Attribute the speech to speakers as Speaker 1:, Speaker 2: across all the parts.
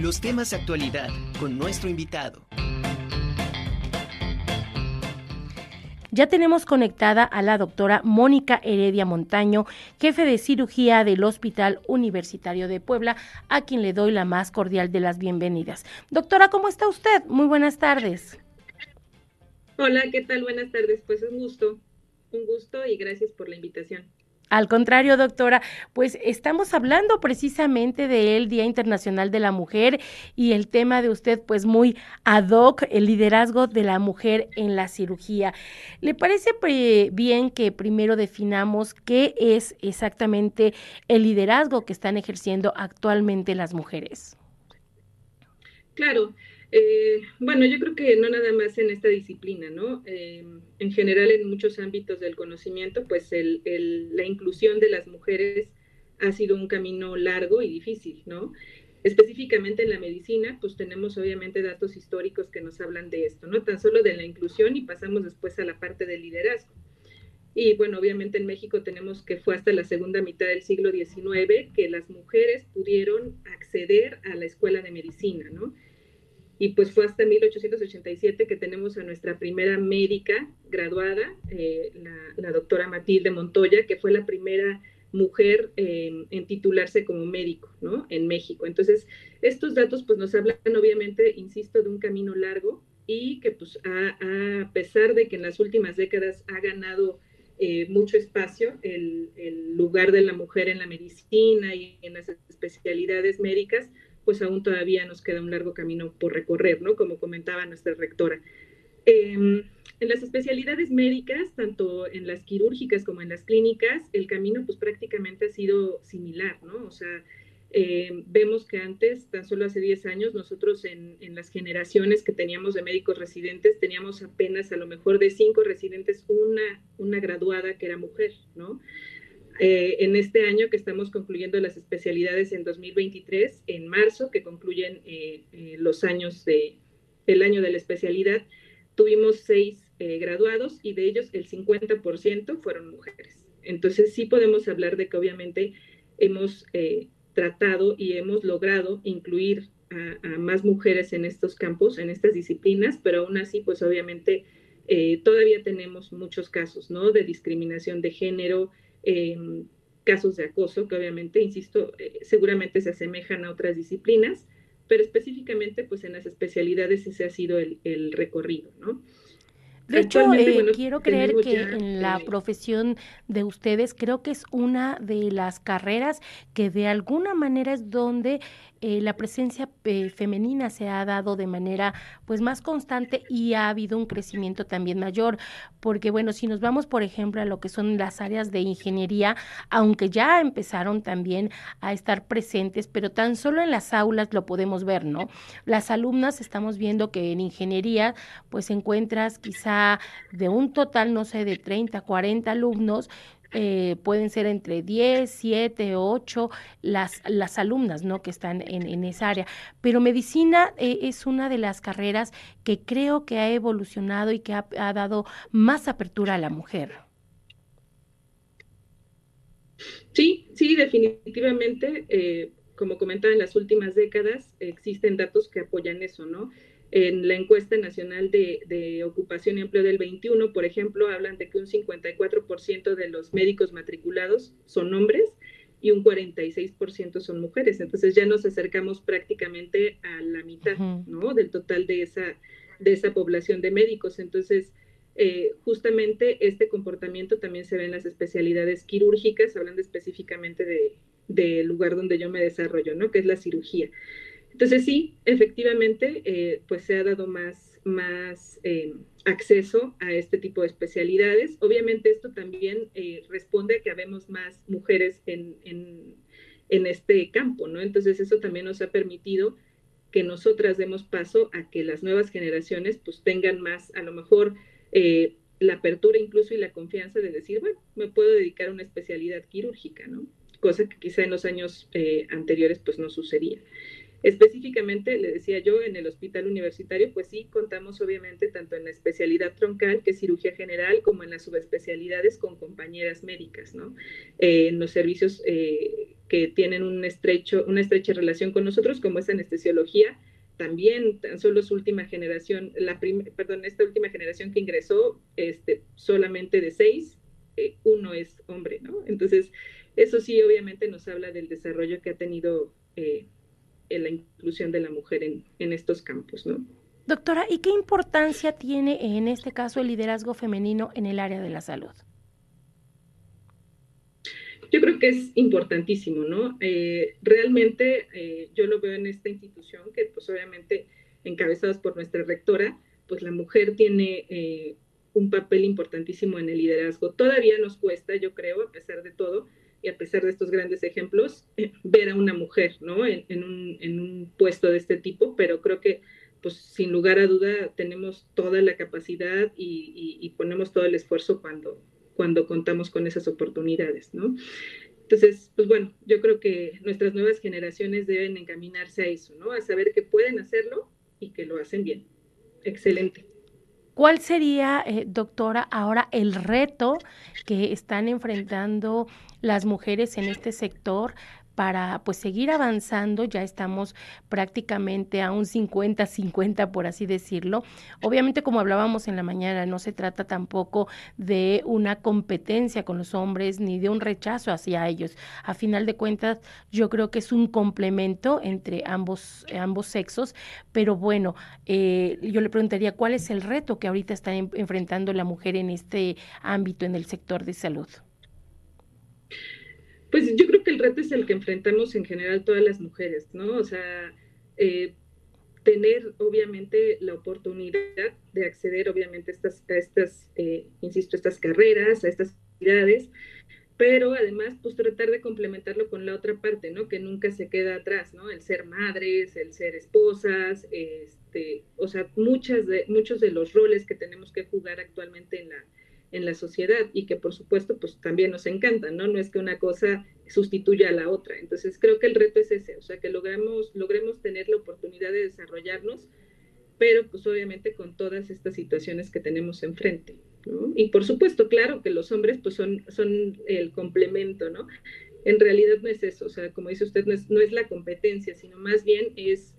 Speaker 1: Los temas de actualidad con nuestro invitado.
Speaker 2: Ya tenemos conectada a la doctora Mónica Heredia Montaño, jefe de cirugía del Hospital Universitario de Puebla, a quien le doy la más cordial de las bienvenidas. Doctora, ¿cómo está usted? Muy buenas tardes.
Speaker 3: Hola, ¿qué tal? Buenas tardes. Pues un gusto, un gusto y gracias por la invitación.
Speaker 2: Al contrario, doctora, pues estamos hablando precisamente del Día Internacional de la Mujer y el tema de usted, pues muy ad hoc, el liderazgo de la mujer en la cirugía. ¿Le parece bien que primero definamos qué es exactamente el liderazgo que están ejerciendo actualmente las mujeres?
Speaker 3: Claro, eh, bueno, yo creo que no nada más en esta disciplina, ¿no? Eh, en general, en muchos ámbitos del conocimiento, pues la inclusión de las mujeres ha sido un camino largo y difícil, ¿no? Específicamente en la medicina, pues tenemos obviamente datos históricos que nos hablan de esto, ¿no? Tan solo de la inclusión y pasamos después a la parte del liderazgo. Y bueno, obviamente en México tenemos que fue hasta la segunda mitad del siglo XIX que las mujeres pudieron acceder a la escuela de medicina, ¿no? Y pues fue hasta 1887 que tenemos a nuestra primera médica graduada, eh, la, doctora Matilde Montoya, que fue la primera mujer en titularse como médico, ¿no? En México. Entonces, estos datos pues nos hablan obviamente, insisto, de un camino largo y que pues a, pesar de que en las últimas décadas ha ganado eh, mucho espacio el, el lugar de la mujer en la medicina y en las especialidades médicas, pues aún todavía nos queda un largo camino por recorrer, ¿no? Como comentaba nuestra rectora. Em, en las especialidades médicas, tanto en las quirúrgicas como en las clínicas, el camino pues prácticamente ha sido similar, ¿no? O sea, em, vemos que antes, tan solo hace 10 años, nosotros en, las generaciones que teníamos de médicos residentes, teníamos apenas a lo mejor de cinco residentes, una, una graduada que era mujer, ¿no? Eh, en este año que estamos concluyendo las especialidades en 2023, en marzo, que concluyen eh, eh, los años de, el año de la especialidad, tuvimos seis graduados y de ellos el 50% fueron mujeres. Entonces sí podemos hablar de que obviamente hemos tratado y hemos logrado incluir a, a, más mujeres en estos campos, en estas disciplinas, pero aún así, pues obviamente todavía tenemos muchos casos, ¿no? De discriminación de género, Em, casos de acoso, que obviamente, insisto, eh, seguramente se asemejan a otras disciplinas, pero específicamente pues en las especialidades ese ha sido el, el recorrido, ¿no?
Speaker 2: De hecho, eh, quiero creer que en la profesión de ustedes creo que es una de las carreras que de alguna manera es donde eh, la presencia eh, femenina se ha dado de manera pues más constante y ha habido un crecimiento también mayor, porque bueno, si nos vamos por ejemplo a lo que son las áreas de ingeniería, aunque ya empezaron también a estar presentes, pero tan solo en las aulas lo podemos ver, ¿no? Las alumnas estamos viendo que en ingeniería pues encuentras de un total, no sé, de 30, 40 alumnos, eh, pueden ser entre 10, 7, 8 las, las alumnas ¿no? que están en, esa área. Pero medicina eh, es una de las carreras que creo que ha evolucionado y que ha, dado más apertura a la mujer.
Speaker 3: Sí, sí, definitivamente. Eh, como comentaba, en las últimas décadas existen datos que apoyan eso, ¿no? En la encuesta nacional de, ocupación y empleo del 21, por ejemplo, hablan de que un 54% de los médicos matriculados son hombres y un 46% son mujeres. Entonces ya nos acercamos prácticamente a la mitad, ¿no? Del total de esa, de esa población de médicos. Entonces, eh, justamente este comportamiento también se ve en las especialidades quirúrgicas, hablando específicamente del lugar donde yo me desarrollo, ¿no? Que es la cirugía. Entonces sí, efectivamente, eh, pues se ha dado más, más eh, acceso a este tipo de especialidades. Obviamente esto también eh, responde a que habemos más mujeres en, en, en, este campo, ¿no? Entonces eso también nos ha permitido que nosotras demos paso a que las nuevas generaciones pues tengan más, a lo mejor, la apertura incluso y la confianza de decir, bueno, me puedo dedicar a una especialidad quirúrgica, ¿no? Cosa que quizá en los años anteriores pues no sucedía. Específicamente, le decía yo, en el hospital universitario, pues sí, contamos obviamente tanto en la especialidad troncal, que es cirugía general, como en las subespecialidades con compañeras médicas, ¿no? Eh, en los servicios eh, que tienen un estrecho, una estrecha relación con nosotros, como es anestesiología, también tan solo su última generación, la perdón, esta última generación que ingresó, este, solamente de seis, eh, uno es hombre, ¿no? Entonces, eso sí, obviamente nos habla del desarrollo que ha tenido en la inclusión de la mujer en, en estos campos, ¿no?
Speaker 2: Doctora, ¿y qué importancia tiene en este caso el liderazgo femenino en el área de la salud?
Speaker 3: Yo creo que es importantísimo, ¿no? Eh, realmente eh, yo lo veo en esta institución que pues obviamente encabezados por nuestra rectora, pues la mujer tiene eh, un papel importantísimo en el liderazgo. Todavía nos cuesta, yo creo, a pesar de todo y a pesar de estos grandes ejemplos, ver a una mujer, ¿no? En, un, en, un, puesto de este tipo, pero creo que, pues sin lugar a duda, tenemos toda la capacidad y, y ponemos todo el esfuerzo cuando, cuando contamos con esas oportunidades, ¿no? Entonces, pues bueno, yo creo que nuestras nuevas generaciones deben encaminarse a eso, ¿no? A saber que pueden hacerlo y que lo hacen bien. Excelente.
Speaker 2: ¿Cuál sería, eh, doctora, ahora el reto que están enfrentando las mujeres en este sector para pues seguir avanzando, ya estamos prácticamente a un 50-50 por así decirlo. Obviamente como hablábamos en la mañana, no se trata tampoco de una competencia con los hombres ni de un rechazo hacia ellos. A final de cuentas, yo creo que es un complemento entre ambos, ambos sexos, pero bueno, eh, yo le preguntaría cuál es el reto que ahorita está enfrentando la mujer en este ámbito, en el sector de salud.
Speaker 3: Pues yo creo que el reto es el que enfrentamos en general todas las mujeres, ¿no? O sea, eh, tener obviamente la oportunidad de acceder obviamente a estas, a estas eh, insisto, estas carreras, a estas actividades, pero además pues tratar de complementarlo con la otra parte, ¿no? Que nunca se queda atrás, ¿no? El ser madres, el ser esposas, este, o sea, muchas de, muchos de los roles que tenemos que jugar actualmente en la, en la sociedad y que por supuesto pues también nos encanta, ¿no? No es que una cosa sustituya a la otra. Entonces creo que el reto es ese, o sea, que logremos, logremos tener la oportunidad de desarrollarnos, pero pues obviamente con todas estas situaciones que tenemos enfrente, ¿no? Y por supuesto, claro que los hombres pues son, son el complemento, ¿no? En realidad no es eso, o sea, como dice usted, no es, no es la competencia, sino más bien es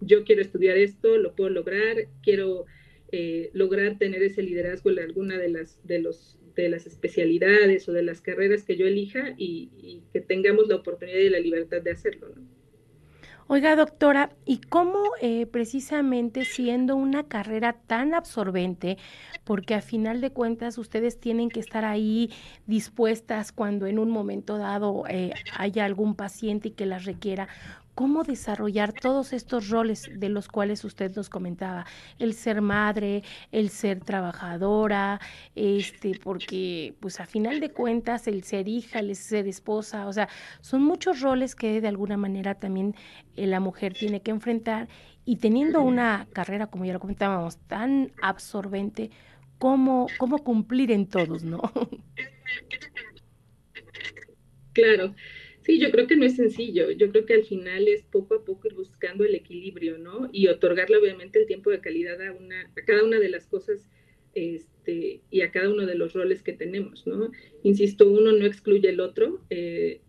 Speaker 3: yo quiero estudiar esto, lo puedo lograr, quiero eh, lograr tener ese liderazgo en alguna de las, de, los, de las especialidades o de las carreras que yo elija y, que tengamos la oportunidad y la libertad de hacerlo.
Speaker 2: Oiga, doctora, ¿y cómo eh, precisamente siendo una carrera tan absorbente, porque a final de cuentas ustedes tienen que estar ahí dispuestas cuando en un momento dado eh, haya algún paciente y que las requiera, cómo desarrollar todos estos roles de los cuales usted nos comentaba, el ser madre, el ser trabajadora, este, porque pues a final de cuentas el ser hija, el ser esposa, o sea, son muchos roles que de alguna manera también eh, la mujer tiene que enfrentar y teniendo una carrera, como ya lo comentábamos, tan absorbente, ¿cómo, cómo cumplir en todos, no?
Speaker 3: Claro. Sí, yo creo que no es sencillo. Yo creo que al final es poco a poco ir buscando el equilibrio, ¿no? Y otorgarle obviamente el tiempo de calidad a, una, a cada una de las cosas este, y a cada uno de los roles que tenemos, ¿no? Insisto, uno no excluye el otro. Eh,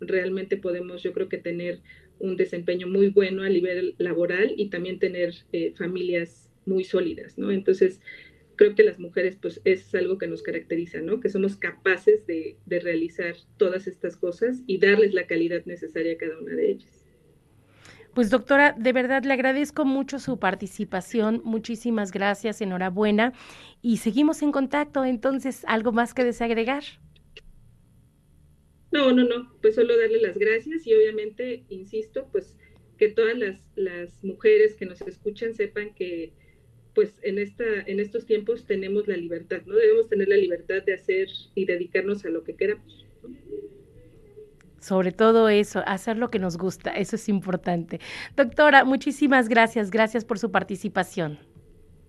Speaker 3: realmente podemos, yo creo que tener un desempeño muy bueno a nivel laboral y también tener eh, familias muy sólidas, ¿no? Entonces, creo que las mujeres pues es algo que nos caracteriza, ¿no? Que somos capaces de, de, realizar todas estas cosas y darles la calidad necesaria a cada una de ellas.
Speaker 2: Pues doctora, de verdad le agradezco mucho su participación, muchísimas gracias, enhorabuena y seguimos en contacto, entonces, ¿algo más que desagregar?
Speaker 3: No, no, no, pues solo darle las gracias y obviamente, insisto, pues que todas las, las mujeres que nos escuchan sepan que pues en, esta, en estos tiempos tenemos la libertad, ¿no? Debemos tener la libertad de hacer y dedicarnos a lo que queramos.
Speaker 2: Sobre todo eso, hacer lo que nos gusta, eso es importante. Doctora, muchísimas gracias, gracias por su participación.